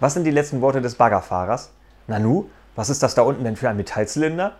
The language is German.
Was sind die letzten Worte des Baggerfahrers? Nanu, was ist das da unten denn für ein Metallzylinder?